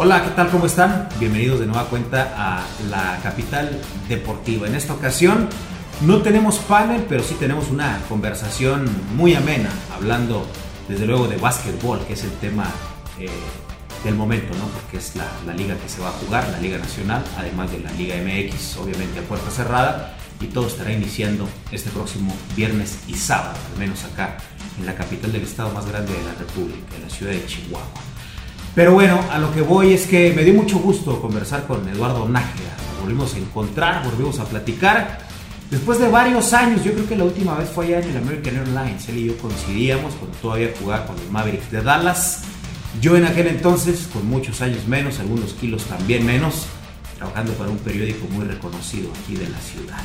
Hola, ¿qué tal? ¿Cómo están? Bienvenidos de nueva cuenta a la capital deportiva. En esta ocasión no tenemos panel, pero sí tenemos una conversación muy amena, hablando desde luego de básquetbol, que es el tema eh, del momento, ¿no? Porque es la, la, liga que se va a jugar, la Liga Nacional, además de la Liga MX, obviamente a puerta cerrada, y todo estará iniciando este próximo viernes y sábado, al menos acá en la capital del estado más grande de la República, en la ciudad de Chihuahua. Pero bueno, a lo que voy es que me dio mucho gusto conversar con Eduardo Nájera. volvimos a encontrar, volvimos a platicar. Después de varios años, yo creo que la última vez fue allá en el American Airlines. Él y yo coincidíamos cuando todavía jugaba con los Mavericks de Dallas. Yo en aquel entonces, con muchos años menos, algunos kilos también menos, trabajando para un periódico muy reconocido aquí de la ciudad.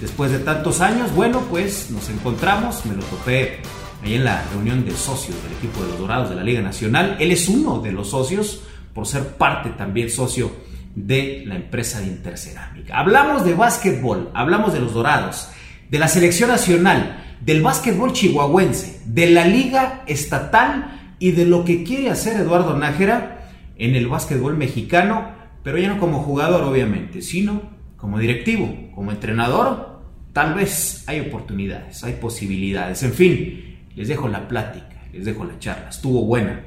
Después de tantos años, bueno, pues nos encontramos, me lo topé ahí en la reunión de socios del equipo de los Dorados de la Liga Nacional. Él es uno de los socios por ser parte también socio de la empresa de Intercerámica. Hablamos de básquetbol, hablamos de los Dorados, de la selección nacional, del básquetbol chihuahuense, de la liga estatal y de lo que quiere hacer Eduardo Nájera en el básquetbol mexicano, pero ya no como jugador obviamente, sino como directivo, como entrenador. Tal vez hay oportunidades, hay posibilidades, en fin, les dejo la plática, les dejo la charla. Estuvo buena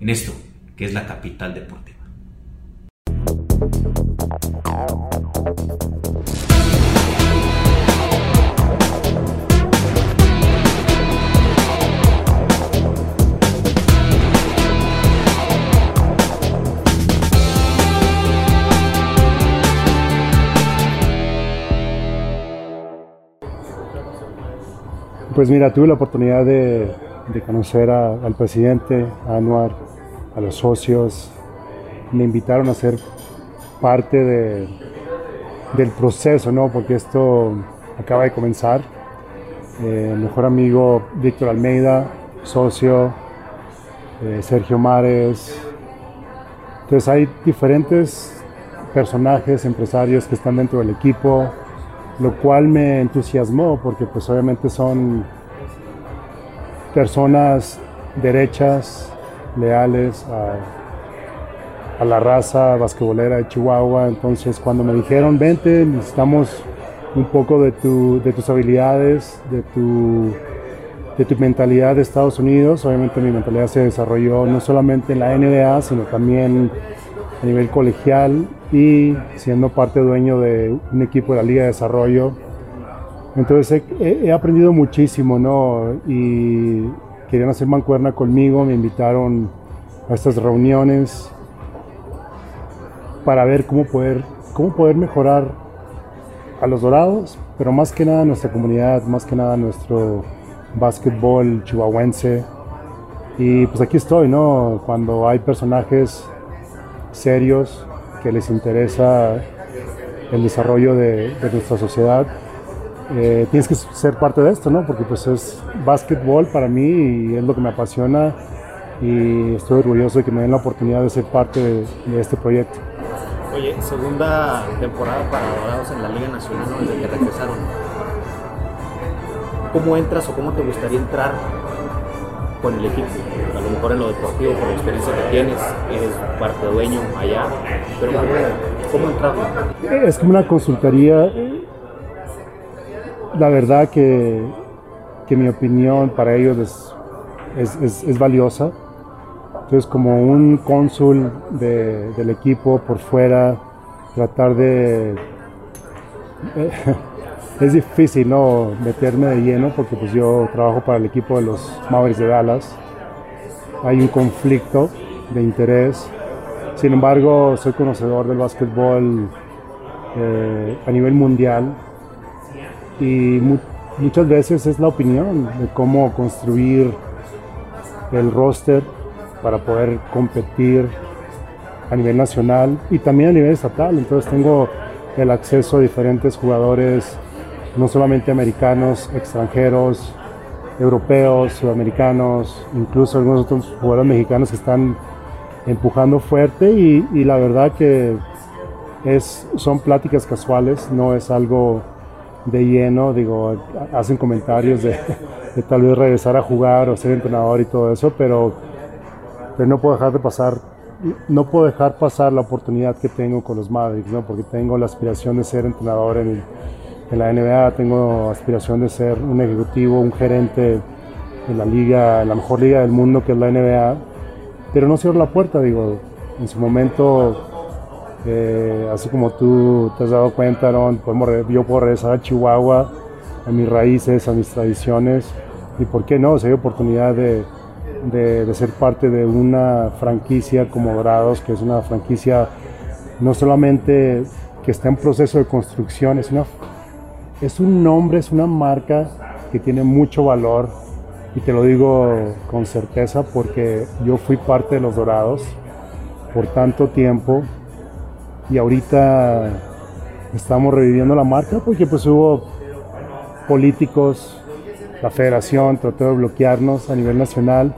en esto que es la capital deportiva. Pues mira, tuve la oportunidad de, conocer al presidente, a Anuar, a los socios. Me invitaron a ser parte del proceso, ¿no? Porque esto acaba de comenzar. Eh, mejor amigo Víctor Almeida, socio, eh, Sergio Mares. Entonces hay diferentes personajes, empresarios que están dentro del equipo, lo cual me entusiasmó porque pues obviamente son personas derechas, leales a, la raza basquetbolera de Chihuahua. Entonces cuando me dijeron, vente, necesitamos un poco de, tu, de tus habilidades, de tu, de tu mentalidad de Estados Unidos. Obviamente mi mentalidad se desarrolló no solamente en la NBA, sino también a nivel colegial y siendo parte dueño de un equipo de la Liga de Desarrollo. Entonces he, aprendido muchísimo, ¿no? Y querían hacer mancuerna conmigo, me invitaron a estas reuniones para ver cómo poder, cómo poder mejorar a los dorados, pero más que nada nuestra comunidad, más que nada nuestro básquetbol chihuahuense. Y pues aquí estoy, ¿no? Cuando hay personajes serios que les interesa el desarrollo de, nuestra sociedad, eh, tienes que ser parte de esto, ¿no? Porque pues es básquetbol para mí y es lo que me apasiona y estoy orgulloso de que me den la oportunidad de ser parte de, este proyecto. Oye, segunda temporada para Dorados en la Liga Nacional desde que regresaron. ¿Cómo entras o cómo te gustaría entrar con el equipo? A lo mejor en lo deportivo, por la experiencia que tienes, eres parte dueño allá, pero ¿cómo, cómo Es como una consultoría. La verdad que, que mi opinión para ellos es, es, es, valiosa. Entonces, como un cónsul de, del equipo por fuera, tratar de... es difícil no meterme de lleno porque pues yo trabajo para el equipo de los Mavericks de Dallas. Hay un conflicto de interés. Sin embargo, soy conocedor del básquetbol eh, a nivel mundial y muchas veces es la opinión de cómo construir el roster para poder competir a nivel nacional y también a nivel estatal. Entonces tengo el acceso a diferentes jugadores no solamente americanos, extranjeros, europeos, sudamericanos, incluso algunos otros jugadores mexicanos que están empujando fuerte y, la verdad que es, son pláticas casuales, no es algo de lleno, digo, hacen comentarios de, tal vez regresar a jugar o ser entrenador y todo eso, pero, no puedo dejar de pasar no puedo dejar pasar la oportunidad que tengo con los Mavericks, ¿no? porque tengo la aspiración de ser entrenador en, en la NBA, tengo aspiración de ser un ejecutivo, un gerente en la liga, en la mejor liga del mundo que es la NBA, pero no cierro la puerta, digo, en su momento, eh, así como tú te has dado cuenta, ¿no? Podemos, yo puedo regresar a Chihuahua, a mis raíces, a mis tradiciones, y por qué no, si hay oportunidad de, de, de ser parte de una franquicia como Dorados, que es una franquicia no solamente que está en proceso de construcción, es, una, es un nombre, es una marca que tiene mucho valor y te lo digo con certeza porque yo fui parte de los Dorados por tanto tiempo y ahorita estamos reviviendo la marca porque pues hubo políticos, la federación trató de bloquearnos a nivel nacional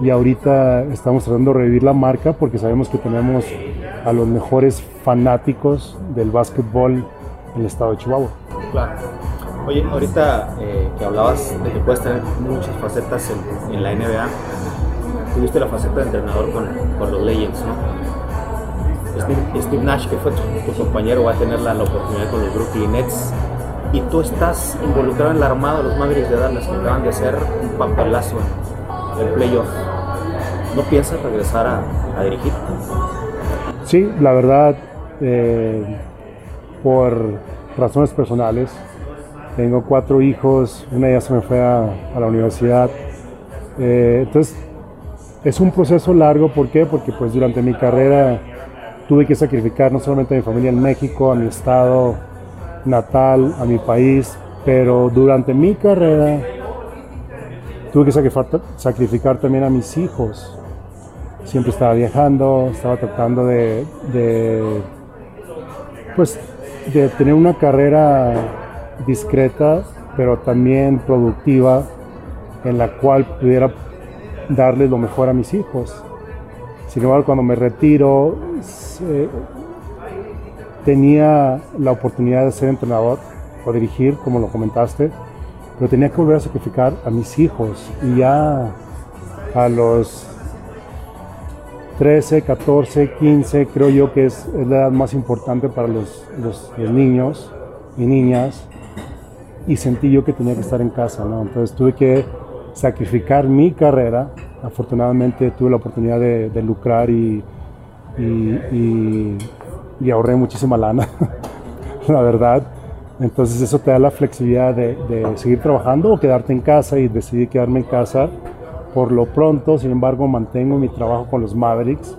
y ahorita estamos tratando de revivir la marca porque sabemos que tenemos a los mejores fanáticos del básquetbol en el estado de Chihuahua. Claro. Oye, ahorita eh, que hablabas de que puedes tener muchas facetas en, en, la NBA, tuviste la faceta de entrenador con, con los Legends, ¿no? Steve, Steve, Nash, que fue tu, tu, compañero, va a tener la, la, oportunidad con los Brooklyn Nets. Y tú estás involucrado en la armada de los Mavericks de Dallas, que acaban de hacer un papelazo en el playoff. ¿No piensas regresar a, a dirigir? Sí, la verdad, eh, por razones personales, tengo cuatro hijos, una ya se me fue a, la universidad. Eh, entonces, es un proceso largo, ¿por qué? Porque pues durante mi carrera tuve que sacrificar no solamente a mi familia en México, a mi estado natal, a mi país, pero durante mi carrera tuve que sacrificar, sacrificar también a mis hijos. Siempre estaba viajando, estaba tratando de, de pues, de tener una carrera discreta, pero también productiva, en la cual pudiera darle lo mejor a mis hijos. Sin embargo, cuando me retiro, tenía la oportunidad de ser entrenador o dirigir, como lo comentaste, pero tenía que volver a sacrificar a mis hijos. Y ya a los 13, 14, 15, creo yo que es, la edad más importante para los, niños y niñas y sentí yo que tenía que estar en casa, ¿no? Entonces tuve que sacrificar mi carrera. Afortunadamente tuve la oportunidad de, lucrar y, ahorré muchísima lana, la verdad. Entonces eso te da la flexibilidad de, de, seguir trabajando o quedarte en casa y decidí quedarme en casa. Por lo pronto, sin embargo, mantengo mi trabajo con los Mavericks,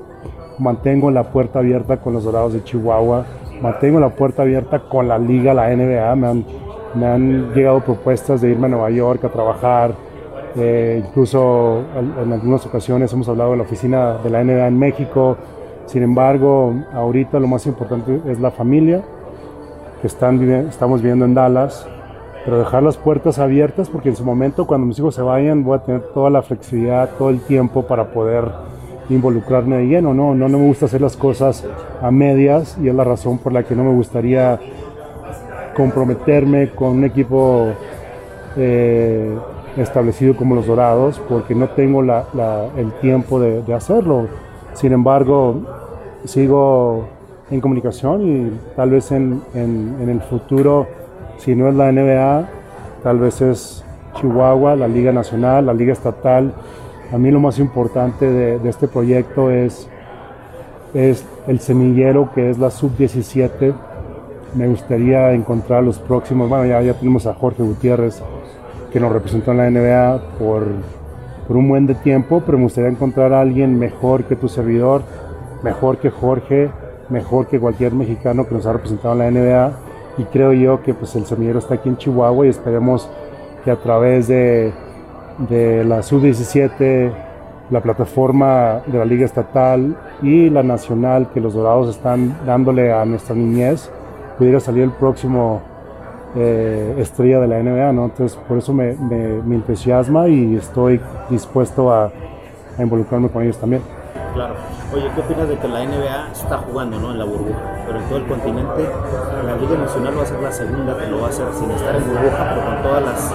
mantengo la puerta abierta con los Dorados de Chihuahua, mantengo la puerta abierta con la liga, la NBA. Me han, llegado propuestas de irme a Nueva York a trabajar. Eh, incluso en algunas ocasiones hemos hablado de la oficina de la NBA en México. Sin embargo, ahorita lo más importante es la familia que están, estamos viviendo en Dallas, pero dejar las puertas abiertas porque en su momento cuando mis hijos se vayan voy a tener toda la flexibilidad, todo el tiempo para poder involucrarme de lleno. No, no, no me gusta hacer las cosas a medias y es la razón por la que no me gustaría comprometerme con un equipo eh, establecido como los Dorados porque no tengo la, el tiempo de, hacerlo. Sin embargo, sigo en comunicación y tal vez en, en, el futuro, si no es la NBA, tal vez es Chihuahua, la Liga Nacional, la Liga Estatal. A mí lo más importante de, este proyecto es, es el semillero que es la Sub-17 me gustaría encontrar los próximos, bueno, ya, ya tenemos a Jorge Gutiérrez, que nos representó en la NBA por, por un buen de tiempo, pero me gustaría encontrar a alguien mejor que tu servidor, mejor que Jorge, mejor que cualquier mexicano que nos ha representado en la NBA. Y creo yo que pues, el semillero está aquí en Chihuahua y esperemos que a través de, de la Sub-17, la plataforma de la Liga Estatal y la Nacional que los Dorados están dándole a nuestra niñez, pudiera salir el próximo eh, estrella de la NBA, ¿no? Entonces, por eso me, me, entusiasma y estoy dispuesto a, involucrarme con ellos también. Claro. Oye, ¿qué opinas de que la NBA está jugando, ¿no? En la burbuja, pero en todo el continente, la Liga Nacional va a ser la segunda que lo va a hacer sin estar en burbuja, pero con todas las,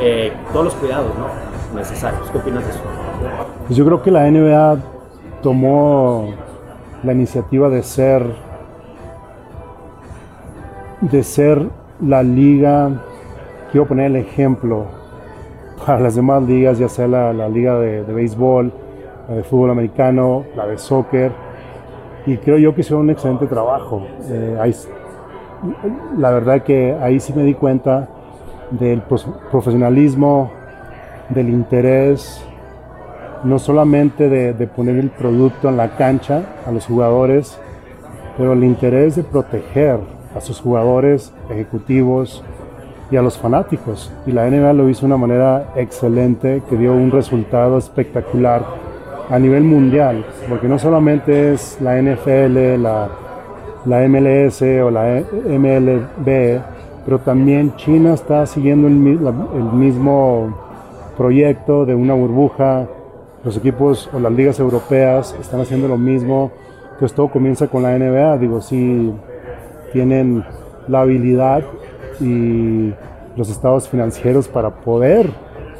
eh, todos los cuidados, ¿no? Necesarios. ¿Qué opinas de eso? Pues yo creo que la NBA tomó la iniciativa de ser de ser la liga, quiero poner el ejemplo para las demás ligas, ya sea la, liga de, béisbol, la de fútbol americano, la de soccer, y creo yo que hizo un excelente trabajo. Eh, la verdad que ahí sí me di cuenta del profesionalismo, del interés, no solamente de, de, poner el producto en la cancha a los jugadores, pero el interés de proteger a sus jugadores, ejecutivos y a los fanáticos. Y la NBA lo hizo de una manera excelente, que dio un resultado espectacular a nivel mundial, porque no solamente es la NFL, la, la MLS o la MLB, pero también China está siguiendo el, mismo proyecto de una burbuja, los equipos o las ligas europeas están haciendo lo mismo, entonces todo comienza con la NBA, digo, sí, tienen la habilidad y los estados financieros para poder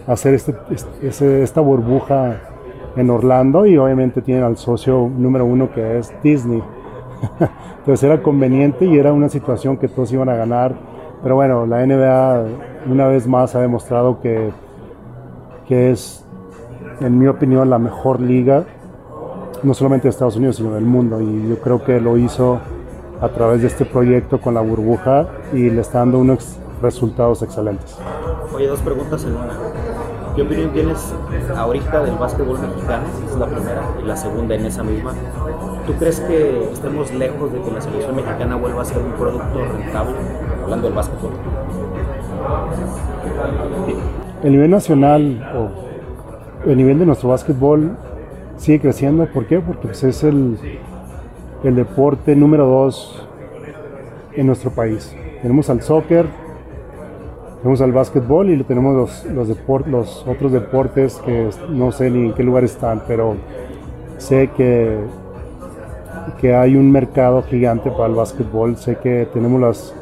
hacer este, este, esta burbuja en Orlando y obviamente tienen al socio número uno que es Disney. Entonces era conveniente y era una situación que todos iban a ganar. Pero bueno, la NBA una vez más ha demostrado que, que es, en mi opinión, la mejor liga, no solamente de Estados Unidos, sino del mundo. Y yo creo que lo hizo a través de este proyecto con la burbuja y le está dando unos resultados excelentes. Oye, dos preguntas en una. ¿Qué opinión tienes ahorita del básquetbol mexicano? Es la primera. Y la segunda en esa misma. ¿Tú crees que estemos lejos de que la selección mexicana vuelva a ser un producto rentable? Hablando del básquetbol. El nivel nacional o el nivel de nuestro básquetbol sigue creciendo. ¿Por qué? Porque pues, es el, el deporte número dos en nuestro país. Tenemos al soccer, tenemos al básquetbol y tenemos los, los, los otros deportes que no sé ni en qué lugar están, pero sé que, que hay un mercado gigante para el básquetbol. Sé que tenemos las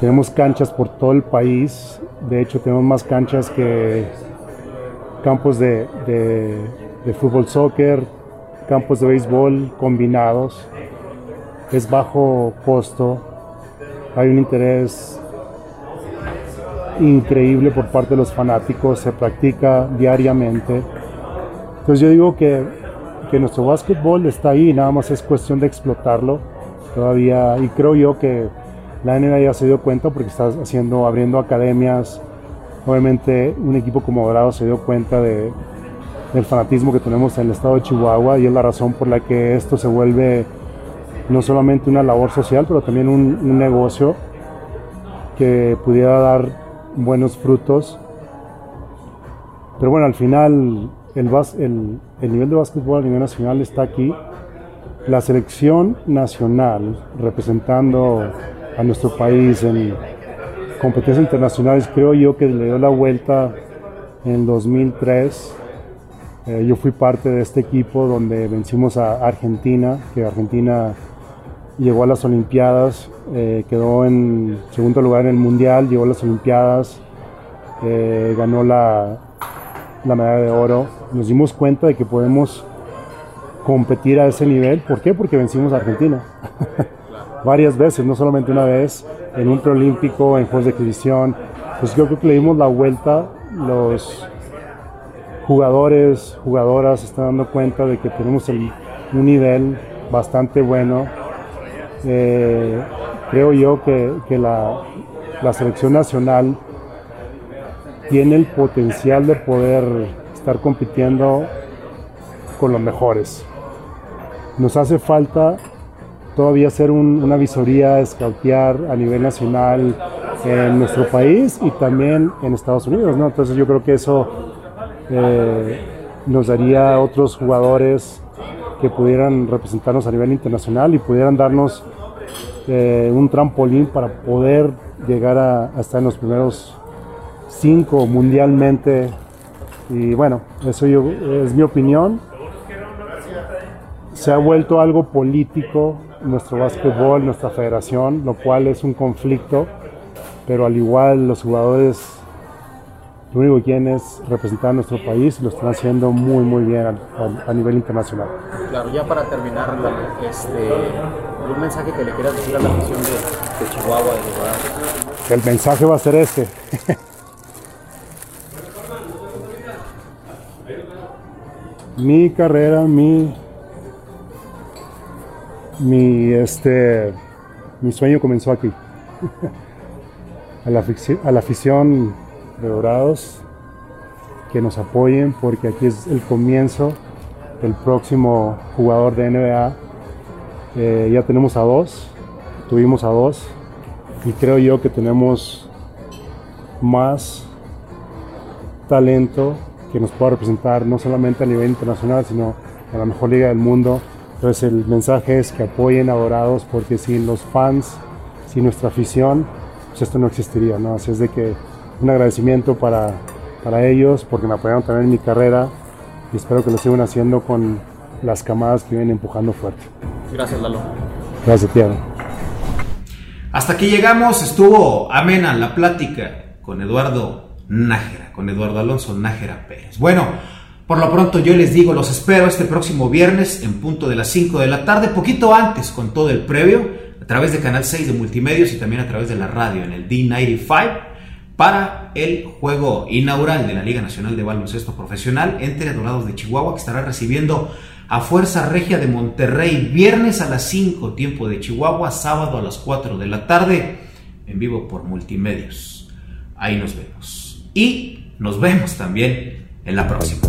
tenemos canchas por todo el país. De hecho, tenemos más canchas que campos de, de fútbol, soccer, campos de béisbol combinados, es bajo costo, hay un interés increíble por parte de los fanáticos, se practica diariamente. Entonces yo digo que, que nuestro básquetbol está ahí, nada más es cuestión de explotarlo todavía y creo yo que la NBA ya se dio cuenta porque está haciendo, abriendo academias, obviamente un equipo como Dorado se dio cuenta de, el fanatismo que tenemos en el estado de Chihuahua y es la razón por la que esto se vuelve no solamente una labor social, pero también un, negocio que pudiera dar buenos frutos. Pero bueno, al final el, el, el nivel de básquetbol a nivel nacional está aquí. La selección nacional representando a nuestro país en competencias internacionales, creo yo que le dio la vuelta en 2003 eh, yo fui parte de este equipo donde vencimos a Argentina, que Argentina llegó a las Olimpiadas, eh, quedó en segundo lugar en el Mundial, llegó a las Olimpiadas, eh, ganó la, la medalla de oro. Nos dimos cuenta de que podemos competir a ese nivel. ¿Por qué? Porque vencimos a Argentina. Varias veces, no solamente una vez, en un preolímpico, en juegos de exhibición. Pues yo creo que le dimos la vuelta los jugadores, jugadoras están dando cuenta de que tenemos un nivel bastante bueno. Eh, creo yo que, la, selección nacional tiene el potencial de poder estar compitiendo con los mejores. Nos hace falta todavía hacer una visoría, escautear a nivel nacional en nuestro país y también en Estados Unidos, ¿no? Entonces yo creo que eso eh, nos daría otros jugadores que pudieran representarnos a nivel internacional y pudieran darnos eh, un trampolín para poder llegar a, estar en los primeros cinco mundialmente. Y bueno, eso es mi opinión. Se ha vuelto algo político nuestro básquetbol, nuestra federación, lo cual es un conflicto, pero al igual los jugadores lo único que quieren es representar a nuestro país y lo están haciendo muy, muy bien a, a nivel internacional. Claro, ya para terminar, este, un mensaje que le quieras decir a la afición de, de Chihuahua, de El mensaje va a ser este. mi carrera, mi, mi, este, mi sueño comenzó aquí. a, la afición, a la afición de Dorados, que nos apoyen porque aquí es el comienzo del próximo jugador de NBA. Eh, ya tenemos a dos, tuvimos a dos y creo yo que tenemos más talento que nos pueda representar no solamente a nivel internacional, sino a la mejor liga del mundo. Entonces el mensaje es que apoyen a Dorados porque sin los fans, sin nuestra afición, pues esto no existiría, ¿no? Así es de que un agradecimiento para, para ellos porque me apoyaron también en mi carrera y espero que lo sigan haciendo con las camadas que vienen empujando fuerte. Gracias, Lalo. Gracias, Tiago. Hasta aquí llegamos, estuvo amena la plática con Eduardo Nájera, con Eduardo Alonso Nájera Pérez. Bueno, por lo pronto yo les digo, los espero este próximo viernes en punto de las 5 de la tarde, poquito antes con todo el previo, a través de Canal 6 de Multimedios y también a través de la radio en el D95 para el juego inaugural de la Liga Nacional de Baloncesto Profesional entre Dorados de Chihuahua que estará recibiendo a Fuerza Regia de Monterrey viernes a las 5 tiempo de Chihuahua, sábado a las 4 de la tarde en vivo por Multimedios. Ahí nos vemos. Y nos vemos también en la próxima.